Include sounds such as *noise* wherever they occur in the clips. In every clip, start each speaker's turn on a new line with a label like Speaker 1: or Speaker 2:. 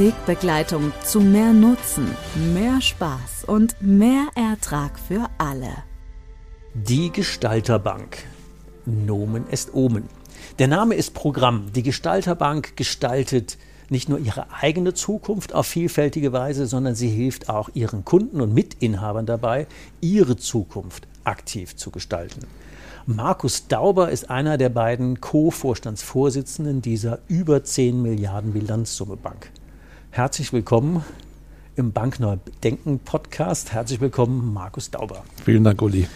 Speaker 1: Wegbegleitung zu mehr Nutzen, mehr Spaß und mehr Ertrag für alle.
Speaker 2: Die Gestalterbank. Nomen est Omen. Der Name ist Programm. Die Gestalterbank gestaltet nicht nur ihre eigene Zukunft auf vielfältige Weise, sondern sie hilft auch ihren Kunden und Mitinhabern dabei, ihre Zukunft aktiv zu gestalten. Markus Dauber ist einer der beiden Co-Vorstandsvorsitzenden dieser über 10 Milliarden Bilanzsumme Bank. Herzlich willkommen im Bankneu Denken Podcast. Herzlich willkommen, Markus Dauber.
Speaker 3: Vielen Dank, Uli.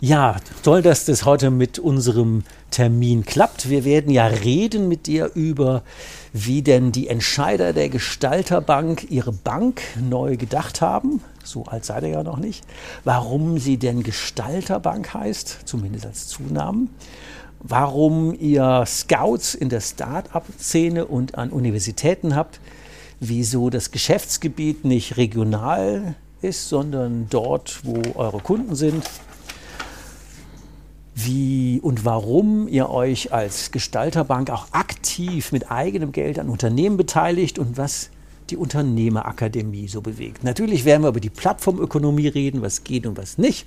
Speaker 2: Ja, toll, dass das heute mit unserem Termin klappt. Wir werden ja reden mit dir über, wie denn die Entscheider der Gestalterbank ihre Bank neu gedacht haben. So alt seid ihr ja noch nicht. Warum sie denn Gestalterbank heißt, zumindest als Zunamen. Warum ihr Scouts in der Start-up-Szene und an Universitäten habt wieso das Geschäftsgebiet nicht regional ist, sondern dort, wo eure Kunden sind. Wie und warum ihr euch als Gestalterbank auch aktiv mit eigenem Geld an Unternehmen beteiligt und was die Unternehmerakademie so bewegt. Natürlich werden wir über die Plattformökonomie reden, was geht und was nicht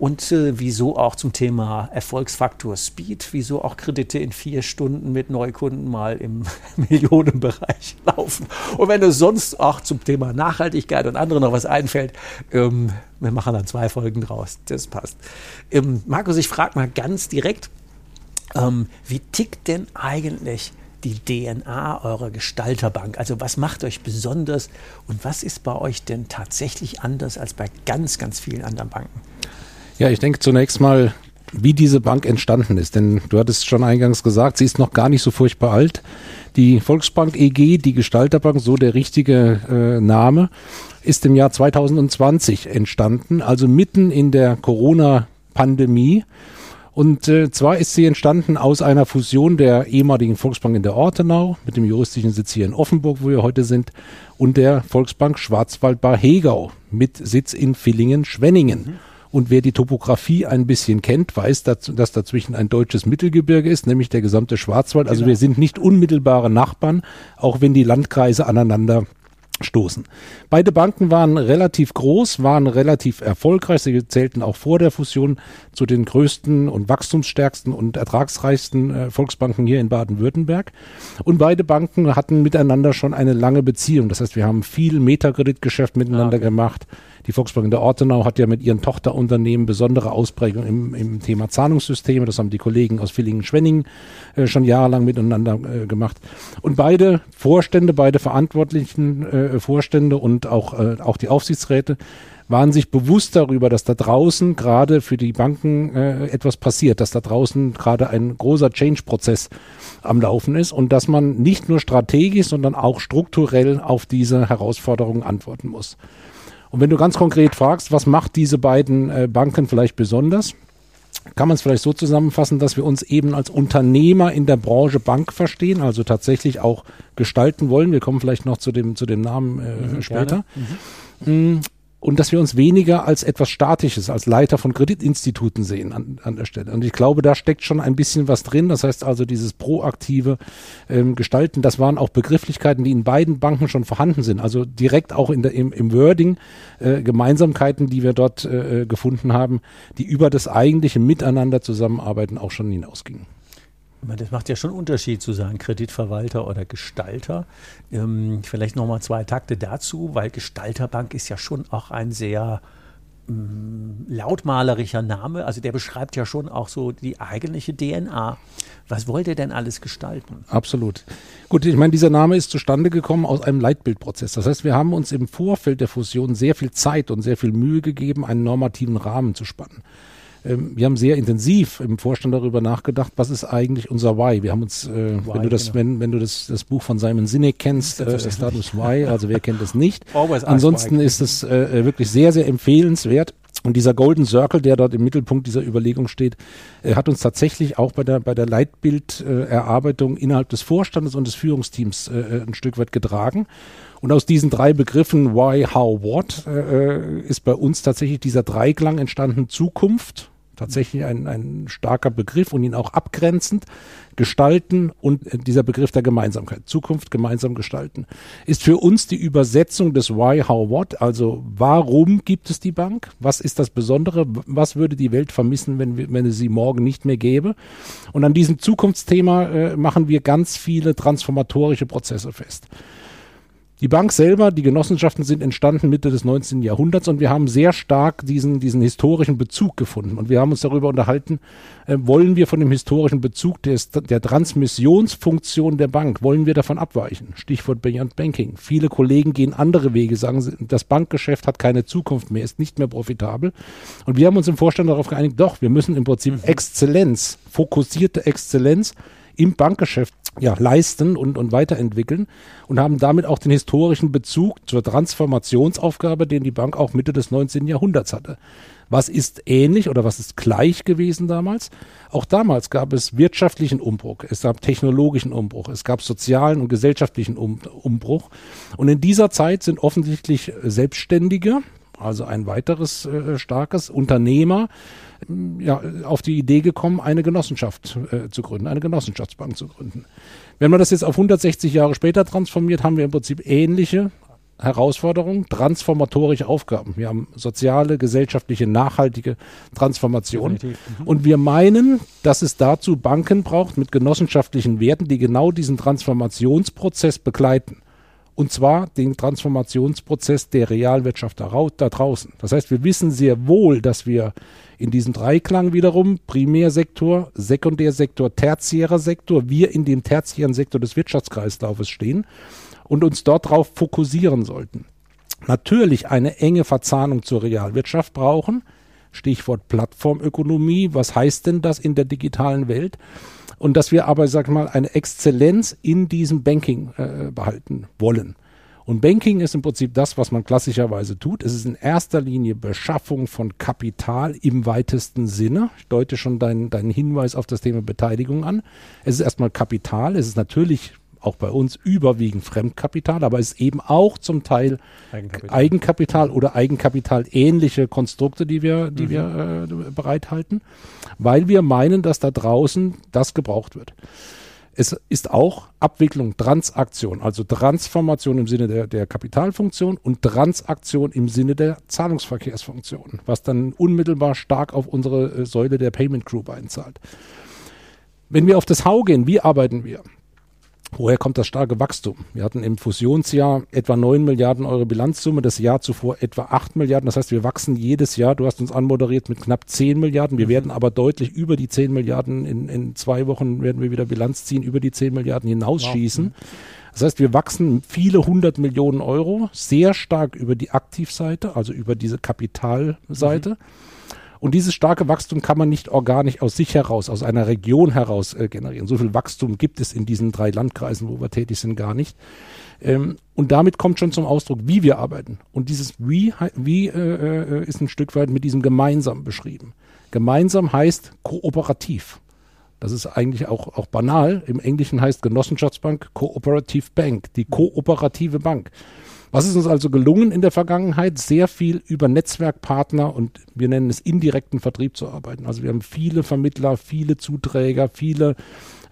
Speaker 2: und äh, wieso auch zum Thema Erfolgsfaktor Speed, wieso auch Kredite in vier Stunden mit Neukunden mal im *laughs* Millionenbereich laufen. Und wenn es sonst auch zum Thema Nachhaltigkeit und andere noch was einfällt, ähm, wir machen dann zwei Folgen draus. Das passt. Ähm, Markus, ich frage mal ganz direkt, ähm, wie tickt denn eigentlich die DNA eurer Gestalterbank? Also was macht euch besonders und was ist bei euch denn tatsächlich anders als bei ganz, ganz vielen anderen Banken?
Speaker 3: Ja, ich denke zunächst mal, wie diese Bank entstanden ist. Denn du hattest schon eingangs gesagt, sie ist noch gar nicht so furchtbar alt. Die Volksbank EG, die Gestalterbank, so der richtige äh, Name, ist im Jahr 2020 entstanden, also mitten in der Corona-Pandemie. Und äh, zwar ist sie entstanden aus einer Fusion der ehemaligen Volksbank in der Ortenau mit dem juristischen Sitz hier in Offenburg, wo wir heute sind, und der Volksbank Schwarzwald-Bar-Hegau mit Sitz in Villingen-Schwenningen. Mhm. Und wer die Topografie ein bisschen kennt, weiß, dass, dass dazwischen ein deutsches Mittelgebirge ist, nämlich der gesamte Schwarzwald. Also genau. wir sind nicht unmittelbare Nachbarn, auch wenn die Landkreise aneinander stoßen. Beide Banken waren relativ groß, waren relativ erfolgreich. Sie zählten auch vor der Fusion zu den größten und wachstumsstärksten und ertragsreichsten äh, Volksbanken hier in Baden-Württemberg. Und beide Banken hatten miteinander schon eine lange Beziehung. Das heißt, wir haben viel Metakreditgeschäft miteinander ah, okay. gemacht. Die Volksbank in der Ortenau hat ja mit ihren Tochterunternehmen besondere Ausprägung im, im Thema Zahlungssysteme. Das haben die Kollegen aus Villingen-Schwenningen äh, schon jahrelang miteinander äh, gemacht. Und beide Vorstände, beide verantwortlichen äh, Vorstände und auch, äh, auch die Aufsichtsräte waren sich bewusst darüber, dass da draußen gerade für die Banken äh, etwas passiert, dass da draußen gerade ein großer Change-Prozess am Laufen ist und dass man nicht nur strategisch, sondern auch strukturell auf diese Herausforderungen antworten muss. Und wenn du ganz konkret fragst, was macht diese beiden äh, Banken vielleicht besonders, kann man es vielleicht so zusammenfassen, dass wir uns eben als Unternehmer in der Branche Bank verstehen, also tatsächlich auch gestalten wollen. Wir kommen vielleicht noch zu dem, zu dem Namen äh, mhm, später. Mhm. Und dass wir uns weniger als etwas Statisches, als Leiter von Kreditinstituten sehen an, an der Stelle. Und ich glaube, da steckt schon ein bisschen was drin. Das heißt also, dieses proaktive ähm, Gestalten, das waren auch Begrifflichkeiten, die in beiden Banken schon vorhanden sind. Also direkt auch in der, im, im Wording äh, Gemeinsamkeiten, die wir dort äh, gefunden haben, die über das eigentliche Miteinander zusammenarbeiten auch schon hinausgingen.
Speaker 2: Das macht ja schon Unterschied zu sagen Kreditverwalter oder Gestalter. Ähm, vielleicht nochmal zwei Takte dazu, weil Gestalterbank ist ja schon auch ein sehr mm, lautmalerischer Name. Also der beschreibt ja schon auch so die eigentliche DNA. Was wollt ihr denn alles gestalten?
Speaker 3: Absolut. Gut, ich meine, dieser Name ist zustande gekommen aus einem Leitbildprozess. Das heißt, wir haben uns im Vorfeld der Fusion sehr viel Zeit und sehr viel Mühe gegeben, einen normativen Rahmen zu spannen. Ähm, wir haben sehr intensiv im Vorstand darüber nachgedacht, was ist eigentlich unser Why. Wir haben uns, äh, Why, wenn du das, genau. wenn, wenn du das, das Buch von Simon Sinek kennst, äh, Status *laughs* Why, also wer kennt es nicht? Ansonsten ist es äh, wirklich sehr, sehr empfehlenswert. Und dieser Golden Circle, der dort im Mittelpunkt dieser Überlegung steht, äh, hat uns tatsächlich auch bei der, bei der Leitbilderarbeitung äh, innerhalb des Vorstandes und des Führungsteams äh, äh, ein Stück weit getragen. Und aus diesen drei Begriffen Why, How, What äh, ist bei uns tatsächlich dieser Dreiklang entstanden Zukunft, tatsächlich ein, ein starker Begriff und ihn auch abgrenzend gestalten und äh, dieser Begriff der Gemeinsamkeit, Zukunft gemeinsam gestalten, ist für uns die Übersetzung des Why, How, What, also warum gibt es die Bank, was ist das Besondere, was würde die Welt vermissen, wenn, wenn es sie morgen nicht mehr gäbe. Und an diesem Zukunftsthema äh, machen wir ganz viele transformatorische Prozesse fest. Die Bank selber, die Genossenschaften sind entstanden Mitte des 19. Jahrhunderts und wir haben sehr stark diesen, diesen historischen Bezug gefunden. Und wir haben uns darüber unterhalten, äh, wollen wir von dem historischen Bezug des, der Transmissionsfunktion der Bank, wollen wir davon abweichen? Stichwort Beyond Banking. Viele Kollegen gehen andere Wege, sagen, das Bankgeschäft hat keine Zukunft mehr, ist nicht mehr profitabel. Und wir haben uns im Vorstand darauf geeinigt, doch, wir müssen im Prinzip mhm. Exzellenz, fokussierte Exzellenz im Bankgeschäft ja, leisten und, und weiterentwickeln und haben damit auch den historischen Bezug zur Transformationsaufgabe, den die Bank auch Mitte des 19. Jahrhunderts hatte. Was ist ähnlich oder was ist gleich gewesen damals? Auch damals gab es wirtschaftlichen Umbruch, es gab technologischen Umbruch, es gab sozialen und gesellschaftlichen um Umbruch. Und in dieser Zeit sind offensichtlich Selbstständige, also ein weiteres äh, starkes Unternehmer, ja, auf die Idee gekommen, eine Genossenschaft äh, zu gründen, eine Genossenschaftsbank zu gründen. Wenn man das jetzt auf 160 Jahre später transformiert, haben wir im Prinzip ähnliche Herausforderungen, transformatorische Aufgaben. Wir haben soziale, gesellschaftliche, nachhaltige Transformation. Mhm. Und wir meinen, dass es dazu Banken braucht mit genossenschaftlichen Werten, die genau diesen Transformationsprozess begleiten. Und zwar den Transformationsprozess der Realwirtschaft da, draußen. Das heißt, wir wissen sehr wohl, dass wir in diesem Dreiklang wiederum Primärsektor, Sekundärsektor, tertiärer Sektor, wir in dem tertiären Sektor des Wirtschaftskreislaufes stehen und uns dort drauf fokussieren sollten. Natürlich eine enge Verzahnung zur Realwirtschaft brauchen. Stichwort Plattformökonomie. Was heißt denn das in der digitalen Welt? Und dass wir aber, sag mal, eine Exzellenz in diesem Banking äh, behalten wollen. Und Banking ist im Prinzip das, was man klassischerweise tut. Es ist in erster Linie Beschaffung von Kapital im weitesten Sinne. Ich deute schon deinen, deinen Hinweis auf das Thema Beteiligung an. Es ist erstmal Kapital. Es ist natürlich auch bei uns überwiegend Fremdkapital, aber es ist eben auch zum Teil Eigenkapital, Eigenkapital oder Eigenkapital ähnliche Konstrukte, die wir, die mhm. wir äh, bereithalten, weil wir meinen, dass da draußen das gebraucht wird. Es ist auch Abwicklung, Transaktion, also Transformation im Sinne der, der Kapitalfunktion und Transaktion im Sinne der Zahlungsverkehrsfunktion, was dann unmittelbar stark auf unsere äh, Säule der Payment Group einzahlt. Wenn wir auf das How gehen, wie arbeiten wir? Woher kommt das starke Wachstum? Wir hatten im Fusionsjahr etwa 9 Milliarden Euro Bilanzsumme, das Jahr zuvor etwa 8 Milliarden. Das heißt, wir wachsen jedes Jahr. Du hast uns anmoderiert mit knapp 10 Milliarden. Wir mhm. werden aber deutlich über die 10 Milliarden. In, in zwei Wochen werden wir wieder Bilanz ziehen, über die 10 Milliarden hinausschießen. Wow. Das heißt, wir wachsen viele hundert Millionen Euro, sehr stark über die Aktivseite, also über diese Kapitalseite. Mhm. Und dieses starke Wachstum kann man nicht organisch aus sich heraus, aus einer Region heraus äh, generieren. So viel Wachstum gibt es in diesen drei Landkreisen, wo wir tätig sind, gar nicht. Ähm, und damit kommt schon zum Ausdruck, wie wir arbeiten. Und dieses Wie, wie äh, äh, ist ein Stück weit mit diesem gemeinsam beschrieben. Gemeinsam heißt kooperativ. Das ist eigentlich auch, auch banal. Im Englischen heißt Genossenschaftsbank Cooperative Bank, die kooperative Bank. Was ist uns also gelungen in der Vergangenheit? Sehr viel über Netzwerkpartner und wir nennen es indirekten Vertrieb zu arbeiten. Also wir haben viele Vermittler, viele Zuträger, viele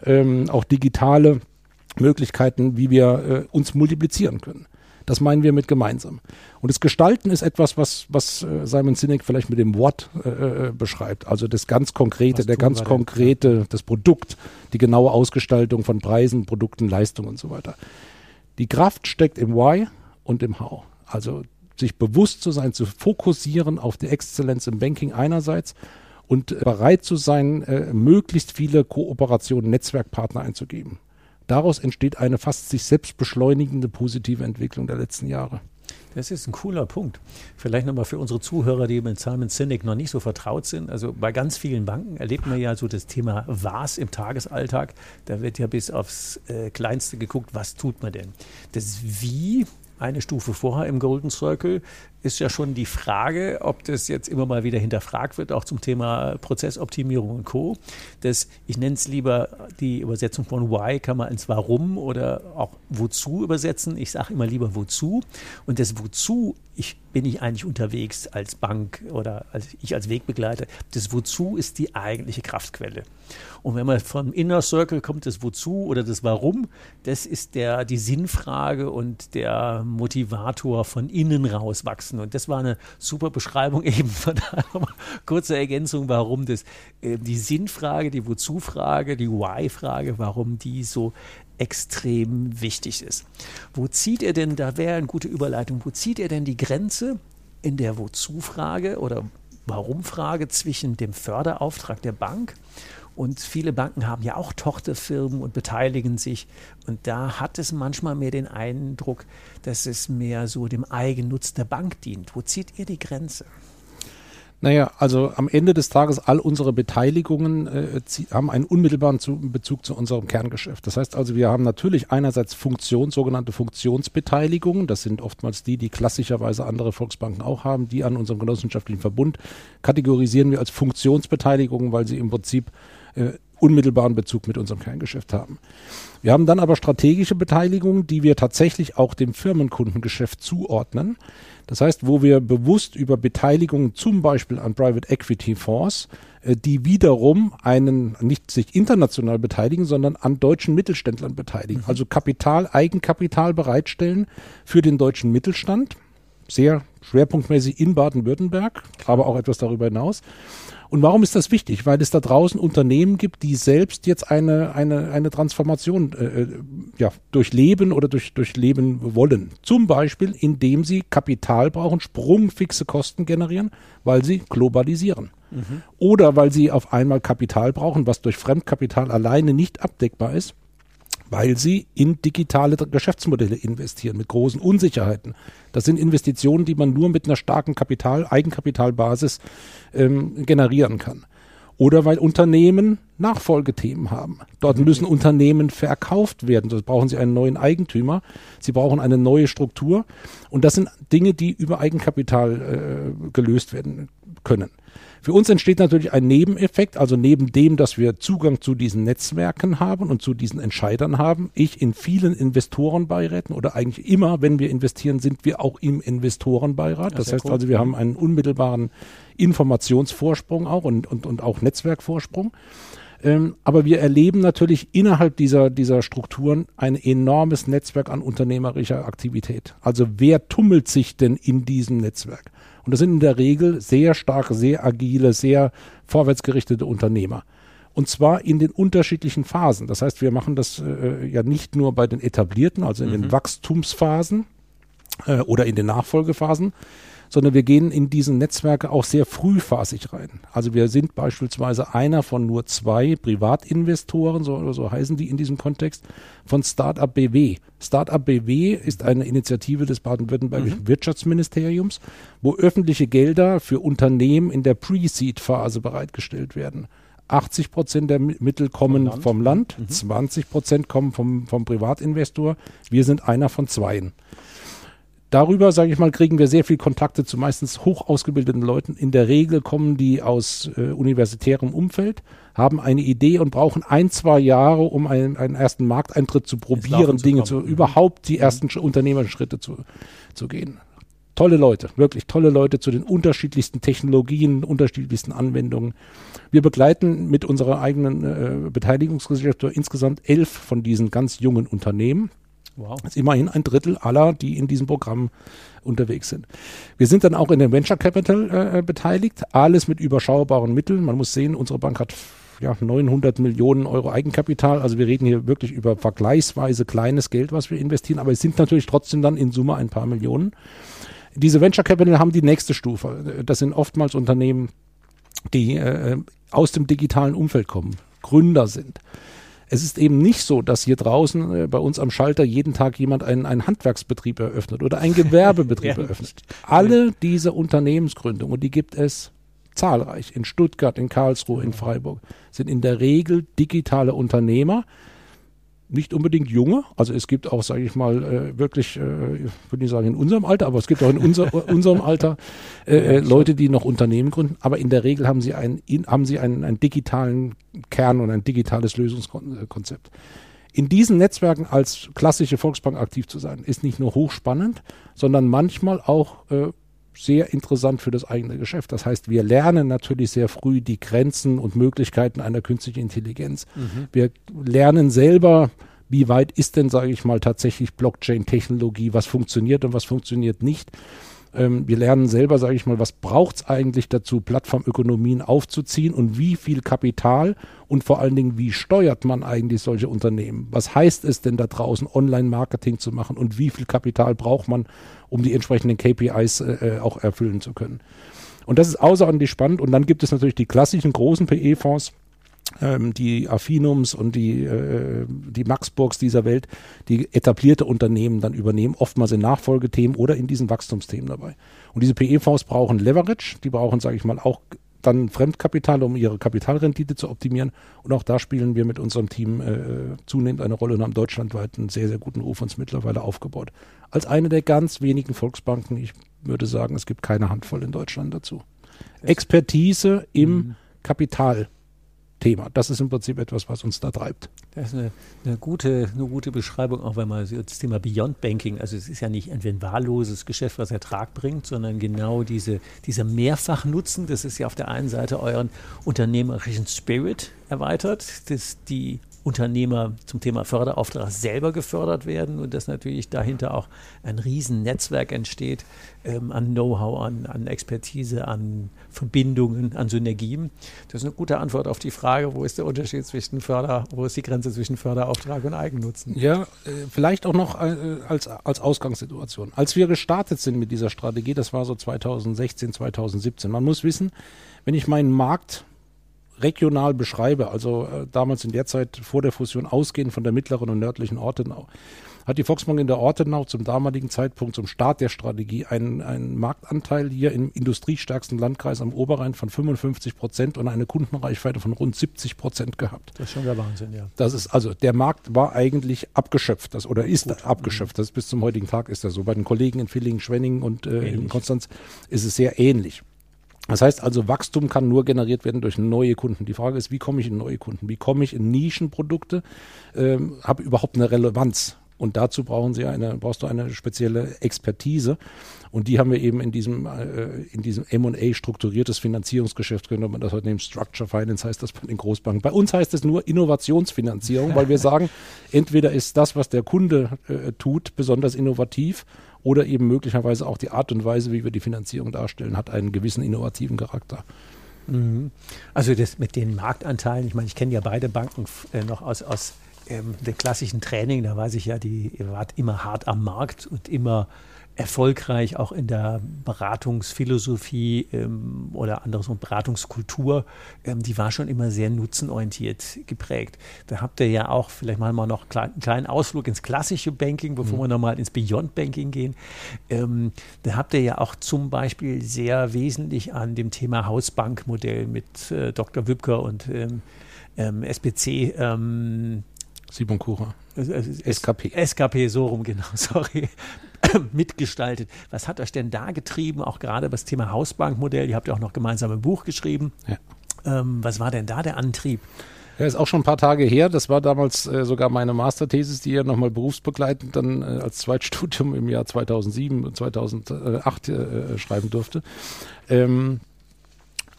Speaker 3: ähm, auch digitale Möglichkeiten, wie wir äh, uns multiplizieren können. Das meinen wir mit gemeinsam. Und das Gestalten ist etwas, was, was äh, Simon Sinek vielleicht mit dem Wort äh, äh beschreibt. Also das ganz Konkrete, der ganz konkrete, das Produkt, die genaue Ausgestaltung von Preisen, Produkten, Leistungen und so weiter. Die Kraft steckt im Why und im How. Also sich bewusst zu sein, zu fokussieren auf die Exzellenz im Banking einerseits und bereit zu sein, äh, möglichst viele Kooperationen, Netzwerkpartner einzugeben. Daraus entsteht eine fast sich selbst beschleunigende positive Entwicklung der letzten Jahre.
Speaker 2: Das ist ein cooler Punkt. Vielleicht nochmal für unsere Zuhörer, die mit Simon Sinek noch nicht so vertraut sind. Also bei ganz vielen Banken erlebt man ja so das Thema Was im Tagesalltag. Da wird ja bis aufs äh, Kleinste geguckt, was tut man denn. Das Wie eine Stufe vorher im Golden Circle ist ja schon die Frage, ob das jetzt immer mal wieder hinterfragt wird, auch zum Thema Prozessoptimierung und Co. Das, ich nenne es lieber die Übersetzung von Why kann man ins Warum oder auch Wozu übersetzen. Ich sage immer lieber Wozu. Und das Wozu ich, bin ich eigentlich unterwegs als Bank oder als ich als Wegbegleiter. Das Wozu ist die eigentliche Kraftquelle. Und wenn man vom Inner Circle kommt, das Wozu oder das Warum, das ist der, die Sinnfrage und der Motivator von innen raus wachsen. Und das war eine super Beschreibung *laughs* eben von kurze Ergänzung, warum das, äh, die Sinnfrage, die Wozu-Frage, die Why-Frage, warum die so extrem wichtig ist. Wo zieht er denn, da wäre eine gute Überleitung, wo zieht er denn die Grenze in der Wozu-Frage oder Warum-Frage zwischen dem Förderauftrag der Bank und viele Banken haben ja auch Tochterfirmen und beteiligen sich. Und da hat es manchmal mehr den Eindruck, dass es mehr so dem Eigennutz der Bank dient. Wo zieht ihr die Grenze?
Speaker 3: Naja, also am Ende des Tages all unsere Beteiligungen äh, haben einen unmittelbaren zu, Bezug zu unserem Kerngeschäft. Das heißt also, wir haben natürlich einerseits Funktion, sogenannte Funktionsbeteiligungen. Das sind oftmals die, die klassischerweise andere Volksbanken auch haben, die an unserem genossenschaftlichen Verbund kategorisieren wir als Funktionsbeteiligungen, weil sie im Prinzip äh, unmittelbaren Bezug mit unserem Kerngeschäft haben. Wir haben dann aber strategische Beteiligungen, die wir tatsächlich auch dem Firmenkundengeschäft zuordnen. Das heißt, wo wir bewusst über Beteiligungen zum Beispiel an Private Equity Fonds, äh, die wiederum einen nicht sich international beteiligen, sondern an deutschen Mittelständlern beteiligen. Mhm. Also Kapital, Eigenkapital bereitstellen für den deutschen Mittelstand. Sehr schwerpunktmäßig in Baden-Württemberg, aber auch etwas darüber hinaus. Und warum ist das wichtig? Weil es da draußen Unternehmen gibt, die selbst jetzt eine, eine, eine Transformation äh, äh, ja, durchleben oder durch, durchleben wollen. Zum Beispiel, indem sie Kapital brauchen, sprungfixe Kosten generieren, weil sie globalisieren. Mhm. Oder weil sie auf einmal Kapital brauchen, was durch Fremdkapital alleine nicht abdeckbar ist weil sie in digitale Geschäftsmodelle investieren mit großen Unsicherheiten. Das sind Investitionen, die man nur mit einer starken Kapital, Eigenkapitalbasis ähm, generieren kann. Oder weil Unternehmen Nachfolgethemen haben. Dort müssen Unternehmen verkauft werden. Dort brauchen sie einen neuen Eigentümer. Sie brauchen eine neue Struktur. Und das sind Dinge, die über Eigenkapital äh, gelöst werden können. Für uns entsteht natürlich ein Nebeneffekt, also neben dem, dass wir Zugang zu diesen Netzwerken haben und zu diesen Entscheidern haben. Ich in vielen Investorenbeiräten oder eigentlich immer, wenn wir investieren, sind wir auch im Investorenbeirat. Das, das heißt cool. also, wir haben einen unmittelbaren Informationsvorsprung auch und, und, und auch Netzwerkvorsprung. Ähm, aber wir erleben natürlich innerhalb dieser, dieser Strukturen ein enormes Netzwerk an unternehmerischer Aktivität. Also wer tummelt sich denn in diesem Netzwerk? Und das sind in der Regel sehr starke, sehr agile, sehr vorwärtsgerichtete Unternehmer. Und zwar in den unterschiedlichen Phasen. Das heißt, wir machen das äh, ja nicht nur bei den etablierten, also in mhm. den Wachstumsphasen äh, oder in den Nachfolgephasen, sondern wir gehen in diesen Netzwerke auch sehr frühphasig rein. Also wir sind beispielsweise einer von nur zwei Privatinvestoren, so, so heißen die in diesem Kontext, von Startup BW. Startup BW ist eine Initiative des baden-württembergischen mhm. Wirtschaftsministeriums, wo öffentliche Gelder für Unternehmen in der Pre-Seed-Phase bereitgestellt werden. 80 Prozent der Mittel kommen vom Land, vom Land mhm. 20 Prozent kommen vom, vom Privatinvestor. Wir sind einer von zweien. Darüber, sage ich mal, kriegen wir sehr viel Kontakte zu meistens hoch ausgebildeten Leuten. In der Regel kommen die aus äh, universitärem Umfeld, haben eine Idee und brauchen ein, zwei Jahre, um einen, einen ersten Markteintritt zu probieren, Dinge zu, mhm. überhaupt die ersten mhm. Unternehmerschritte zu, zu gehen. Tolle Leute, wirklich tolle Leute zu den unterschiedlichsten Technologien, unterschiedlichsten Anwendungen. Wir begleiten mit unserer eigenen äh, Beteiligungsgesellschaft insgesamt elf von diesen ganz jungen Unternehmen Wow. Das ist immerhin ein Drittel aller, die in diesem Programm unterwegs sind. Wir sind dann auch in dem Venture Capital äh, beteiligt, alles mit überschaubaren Mitteln. Man muss sehen, unsere Bank hat ja, 900 Millionen Euro Eigenkapital. Also wir reden hier wirklich über vergleichsweise kleines Geld, was wir investieren, aber es sind natürlich trotzdem dann in Summe ein paar Millionen. Diese Venture Capital haben die nächste Stufe. Das sind oftmals Unternehmen, die äh, aus dem digitalen Umfeld kommen, Gründer sind. Es ist eben nicht so, dass hier draußen äh, bei uns am Schalter jeden Tag jemand einen, einen Handwerksbetrieb eröffnet oder einen *laughs* Gewerbebetrieb ja, eröffnet. Alle diese Unternehmensgründungen, und die gibt es zahlreich, in Stuttgart, in Karlsruhe, in Freiburg, sind in der Regel digitale Unternehmer, nicht unbedingt junge. Also es gibt auch, sage ich mal, äh, wirklich, äh, ich würde nicht sagen in unserem Alter, aber es gibt auch in unser, *laughs* unserem Alter äh, äh, Leute, die noch Unternehmen gründen. Aber in der Regel haben sie, ein, in, haben sie einen, einen digitalen Kern und ein digitales Lösungskonzept. In diesen Netzwerken als klassische Volksbank aktiv zu sein, ist nicht nur hochspannend, sondern manchmal auch äh, sehr interessant für das eigene Geschäft. Das heißt, wir lernen natürlich sehr früh die Grenzen und Möglichkeiten einer künstlichen Intelligenz. Mhm. Wir lernen selber, wie weit ist denn, sage ich mal, tatsächlich Blockchain-Technologie, was funktioniert und was funktioniert nicht. Ähm, wir lernen selber, sage ich mal, was braucht es eigentlich dazu, Plattformökonomien aufzuziehen und wie viel Kapital und vor allen Dingen, wie steuert man eigentlich solche Unternehmen? Was heißt es denn da draußen, Online-Marketing zu machen und wie viel Kapital braucht man, um die entsprechenden KPIs äh, äh, auch erfüllen zu können? Und das ist außerordentlich spannend. Und dann gibt es natürlich die klassischen großen PE-Fonds, ähm, die Affinums und die, äh, die Maxburgs dieser Welt, die etablierte Unternehmen dann übernehmen, oftmals in Nachfolgethemen oder in diesen Wachstumsthemen dabei. Und diese PE-Fonds brauchen Leverage, die brauchen, sage ich mal, auch dann Fremdkapital, um ihre Kapitalrendite zu optimieren. Und auch da spielen wir mit unserem Team äh, zunehmend eine Rolle und haben deutschlandweit einen sehr, sehr guten Ruf uns mittlerweile aufgebaut. Als eine der ganz wenigen Volksbanken, ich würde sagen, es gibt keine Handvoll in Deutschland dazu. Expertise im mhm. Kapital. Thema. Das ist im Prinzip etwas, was uns da treibt.
Speaker 2: Das ist eine, eine, gute, eine gute Beschreibung, auch wenn man das Thema Beyond Banking, also es ist ja nicht ein wahlloses Geschäft, was Ertrag bringt, sondern genau diese, dieser Mehrfachnutzen, das ist ja auf der einen Seite euren unternehmerischen Spirit erweitert, dass die Unternehmer zum Thema Förderauftrag selber gefördert werden und dass natürlich dahinter auch ein Riesennetzwerk entsteht ähm, an Know-how, an, an, Expertise, an Verbindungen, an Synergien. Das ist eine gute Antwort auf die Frage, wo ist der Unterschied zwischen Förder, wo ist die Grenze zwischen Förderauftrag und Eigennutzen?
Speaker 3: Ja, äh, vielleicht auch noch äh, als, als Ausgangssituation. Als wir gestartet sind mit dieser Strategie, das war so 2016, 2017, man muss wissen, wenn ich meinen Markt regional beschreibe, also äh, damals in der Zeit vor der Fusion ausgehend von der mittleren und nördlichen Ortenau, hat die Volksbank in der Ortenau zum damaligen Zeitpunkt, zum Start der Strategie, einen, einen Marktanteil hier im industriestärksten Landkreis am Oberrhein von 55 Prozent und eine Kundenreichweite von rund 70 Prozent gehabt.
Speaker 2: Das ist schon der Wahnsinn, ja.
Speaker 3: Das ist also, der Markt war eigentlich abgeschöpft, das, oder ist Gut. abgeschöpft. Das bis zum heutigen Tag ist das so. Bei den Kollegen in Villingen, Schwenningen und äh, in Konstanz ist es sehr ähnlich. Das heißt also, Wachstum kann nur generiert werden durch neue Kunden. Die Frage ist, wie komme ich in neue Kunden? Wie komme ich in Nischenprodukte? Ähm, habe überhaupt eine Relevanz? Und dazu brauchen Sie eine, brauchst du eine spezielle Expertise. Und die haben wir eben in diesem, äh, in diesem M&A strukturiertes Finanzierungsgeschäft genommen. Man das heute nennt Structure Finance heißt das bei den Großbanken. Bei uns heißt es nur Innovationsfinanzierung, weil wir *laughs* sagen, entweder ist das, was der Kunde äh, tut, besonders innovativ oder eben möglicherweise auch die Art und Weise, wie wir die Finanzierung darstellen, hat einen gewissen innovativen Charakter.
Speaker 2: Mhm. Also das mit den Marktanteilen, ich meine, ich kenne ja beide Banken äh, noch aus, aus ähm, dem klassischen Training, da weiß ich ja, die wart immer hart am Markt und immer erfolgreich auch in der Beratungsphilosophie ähm, oder anderes und Beratungskultur, ähm, die war schon immer sehr nutzenorientiert geprägt. Da habt ihr ja auch, vielleicht machen wir noch einen kleinen Ausflug ins klassische Banking, bevor mhm. wir nochmal ins Beyond Banking gehen. Ähm, da habt ihr ja auch zum Beispiel sehr wesentlich an dem Thema Hausbankmodell mit äh, Dr. Wübker und ähm, ähm, SPC
Speaker 3: ähm, Simon Kucher.
Speaker 2: SKP. SKP, so rum, genau, *laughs* sorry. *coughs* mitgestaltet. Was hat euch denn da getrieben, auch gerade das Thema Hausbankmodell? Ihr habt ja auch noch gemeinsam ein Buch geschrieben. Ja. Ähm, was war denn da der Antrieb?
Speaker 3: Ja, ist auch schon ein paar Tage her. Das war damals äh, sogar meine Masterthesis, die ja nochmal berufsbegleitend dann äh, als Zweitstudium im Jahr 2007 und 2008 äh, schreiben durfte. Ähm,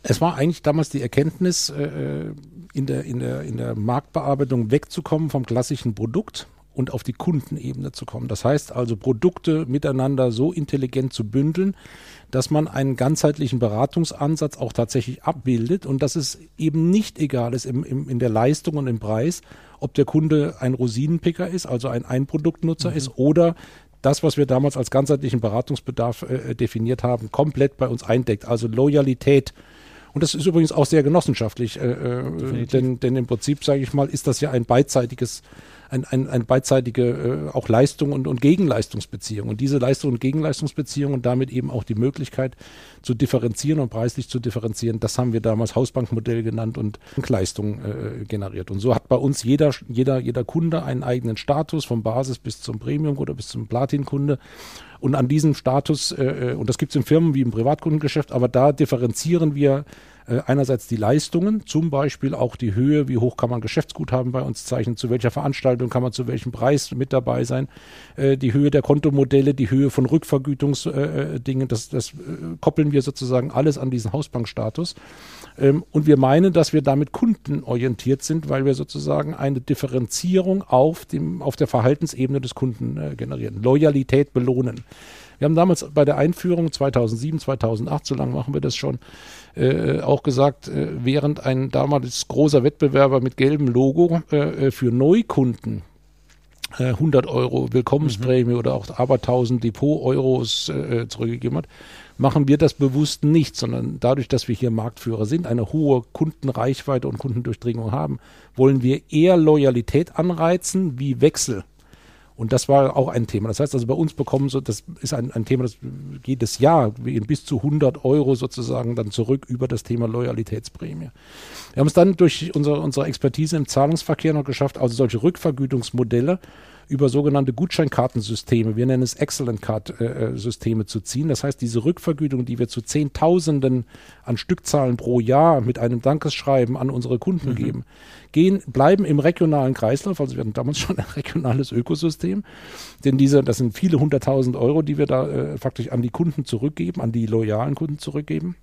Speaker 3: es war eigentlich damals die Erkenntnis, äh, äh, in, der, in, der, in der Marktbearbeitung wegzukommen vom klassischen Produkt und auf die Kundenebene zu kommen. Das heißt also, Produkte miteinander so intelligent zu bündeln, dass man einen ganzheitlichen Beratungsansatz auch tatsächlich abbildet und dass es eben nicht egal ist im, im, in der Leistung und im Preis, ob der Kunde ein Rosinenpicker ist, also ein Einproduktnutzer mhm. ist, oder das, was wir damals als ganzheitlichen Beratungsbedarf äh, definiert haben, komplett bei uns eindeckt. Also Loyalität. Und das ist übrigens auch sehr genossenschaftlich, äh, äh denn, denn im Prinzip, sage ich mal, ist das ja ein beidseitiges ein, ein, ein beidseitige äh, auch Leistung und, und Gegenleistungsbeziehung. Und diese Leistung und Gegenleistungsbeziehung und damit eben auch die Möglichkeit zu differenzieren und preislich zu differenzieren, das haben wir damals Hausbankmodell genannt und Leistung äh, generiert. Und so hat bei uns jeder, jeder, jeder Kunde einen eigenen Status vom Basis bis zum Premium oder bis zum Platin-Kunde. Und an diesem Status, äh, äh und das gibt es in Firmen wie im Privatkundengeschäft, aber da differenzieren wir äh, einerseits die Leistungen, zum Beispiel auch die Höhe, wie hoch kann man Geschäftsguthaben bei uns zeichnen, zu welcher Veranstaltung kann man zu welchem Preis mit dabei sein, äh, die Höhe der Kontomodelle, die Höhe von Rückvergütungsdingen, das, das koppeln wir sozusagen alles an diesen Hausbankstatus. Ähm, und wir meinen, dass wir damit kundenorientiert sind, weil wir sozusagen eine Differenzierung auf, dem, auf der Verhaltensebene des Kunden generieren. Loyalität belohnen. Wir haben damals bei der Einführung 2007, 2008, so lange machen wir das schon, äh, auch gesagt, äh, während ein damals großer Wettbewerber mit gelbem Logo äh, äh für Neukunden 100 äh, Euro Willkommensprämie mhm. oder auch aber 1000 Depot-Euros äh, zurückgegeben hat, machen wir das bewusst nicht, sondern dadurch, dass wir hier Marktführer sind, eine hohe Kundenreichweite und Kundendurchdringung haben, wollen wir eher Loyalität anreizen wie Wechsel. Und das war auch ein Thema. Das heißt also, bei uns bekommen so, das ist ein, ein Thema, das jedes Jahr bis zu 100 Euro sozusagen dann zurück über das Thema Loyalitätsprämie. Wir haben es dann durch unsere, unsere Expertise im Zahlungsverkehr noch geschafft, also solche Rückvergütungsmodelle über sogenannte Gutscheinkartensysteme, wir nennen es Excellent Card äh, äh, Systeme zu ziehen. Das heißt, diese Rückvergütung, die wir zu Zehntausenden an Stückzahlen pro Jahr mit einem Dankesschreiben an unsere Kunden mhm. geben, gehen, bleiben im regionalen Kreislauf. Also wir hatten damals *laughs* schon ein regionales Ökosystem, denn diese, das sind viele hunderttausend Euro, die wir da äh, faktisch an die Kunden zurückgeben, an die loyalen Kunden zurückgeben.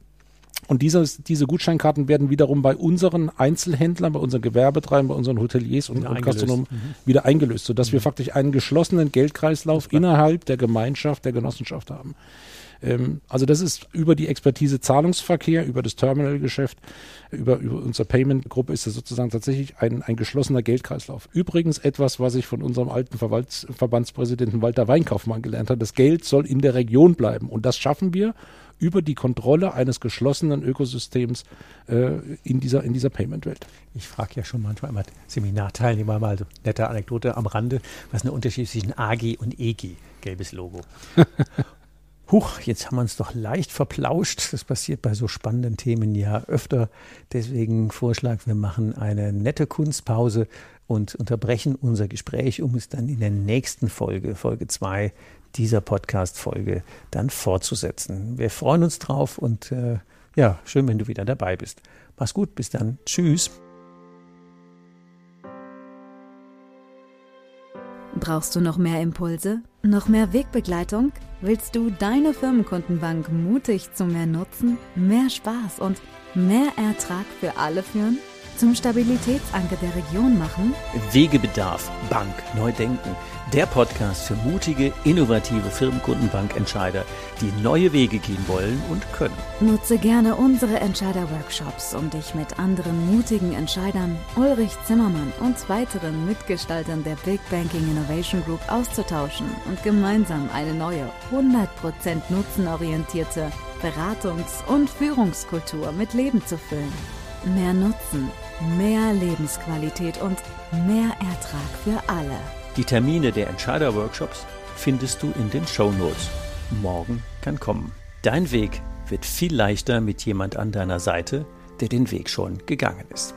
Speaker 3: Und dieses, diese Gutscheinkarten werden wiederum bei unseren Einzelhändlern, bei unseren Gewerbetreibern, bei unseren Hoteliers und, und Gastronomen mhm. wieder eingelöst, sodass mhm. wir faktisch einen geschlossenen Geldkreislauf innerhalb der Gemeinschaft, der Genossenschaft haben. Ähm, also das ist über die Expertise Zahlungsverkehr, über das Terminalgeschäft, über, über unsere Payment-Gruppe ist das sozusagen tatsächlich ein, ein geschlossener Geldkreislauf. Übrigens etwas, was ich von unserem alten Verwalts Verbandspräsidenten Walter Weinkaufmann gelernt habe. Das Geld soll in der Region bleiben und das schaffen wir über die Kontrolle eines geschlossenen Ökosystems äh, in dieser, in dieser Payment-Welt.
Speaker 2: Ich frage ja schon manchmal immer Seminarteilnehmer mal, so nette Anekdote am Rande, was ist der Unterschied zwischen AG und EG? Gelbes Logo. *laughs* Huch, jetzt haben wir uns doch leicht verplauscht. Das passiert bei so spannenden Themen ja öfter. Deswegen Vorschlag, wir machen eine nette Kunstpause und unterbrechen unser Gespräch, um es dann in der nächsten Folge, Folge 2 dieser Podcast-Folge dann fortzusetzen. Wir freuen uns drauf und äh, ja, schön, wenn du wieder dabei bist. Mach's gut, bis dann. Tschüss.
Speaker 1: Brauchst du noch mehr Impulse? Noch mehr Wegbegleitung? Willst du deine Firmenkundenbank mutig zu mehr Nutzen, mehr Spaß und mehr Ertrag für alle führen? Zum Stabilitätsanker der Region machen?
Speaker 2: Wegebedarf, Bank, neu denken der Podcast für mutige, innovative Firmenkundenbankentscheider, die neue Wege gehen wollen und können.
Speaker 1: Nutze gerne unsere Entscheider-Workshops, um dich mit anderen mutigen Entscheidern, Ulrich Zimmermann und weiteren Mitgestaltern der Big Banking Innovation Group auszutauschen und gemeinsam eine neue, 100% nutzenorientierte Beratungs- und Führungskultur mit Leben zu füllen. Mehr Nutzen, mehr Lebensqualität und mehr Ertrag für alle.
Speaker 2: Die Termine der Entscheider-Workshops findest du in den Show Notes. Morgen kann kommen. Dein Weg wird viel leichter mit jemand an deiner Seite, der den Weg schon gegangen ist.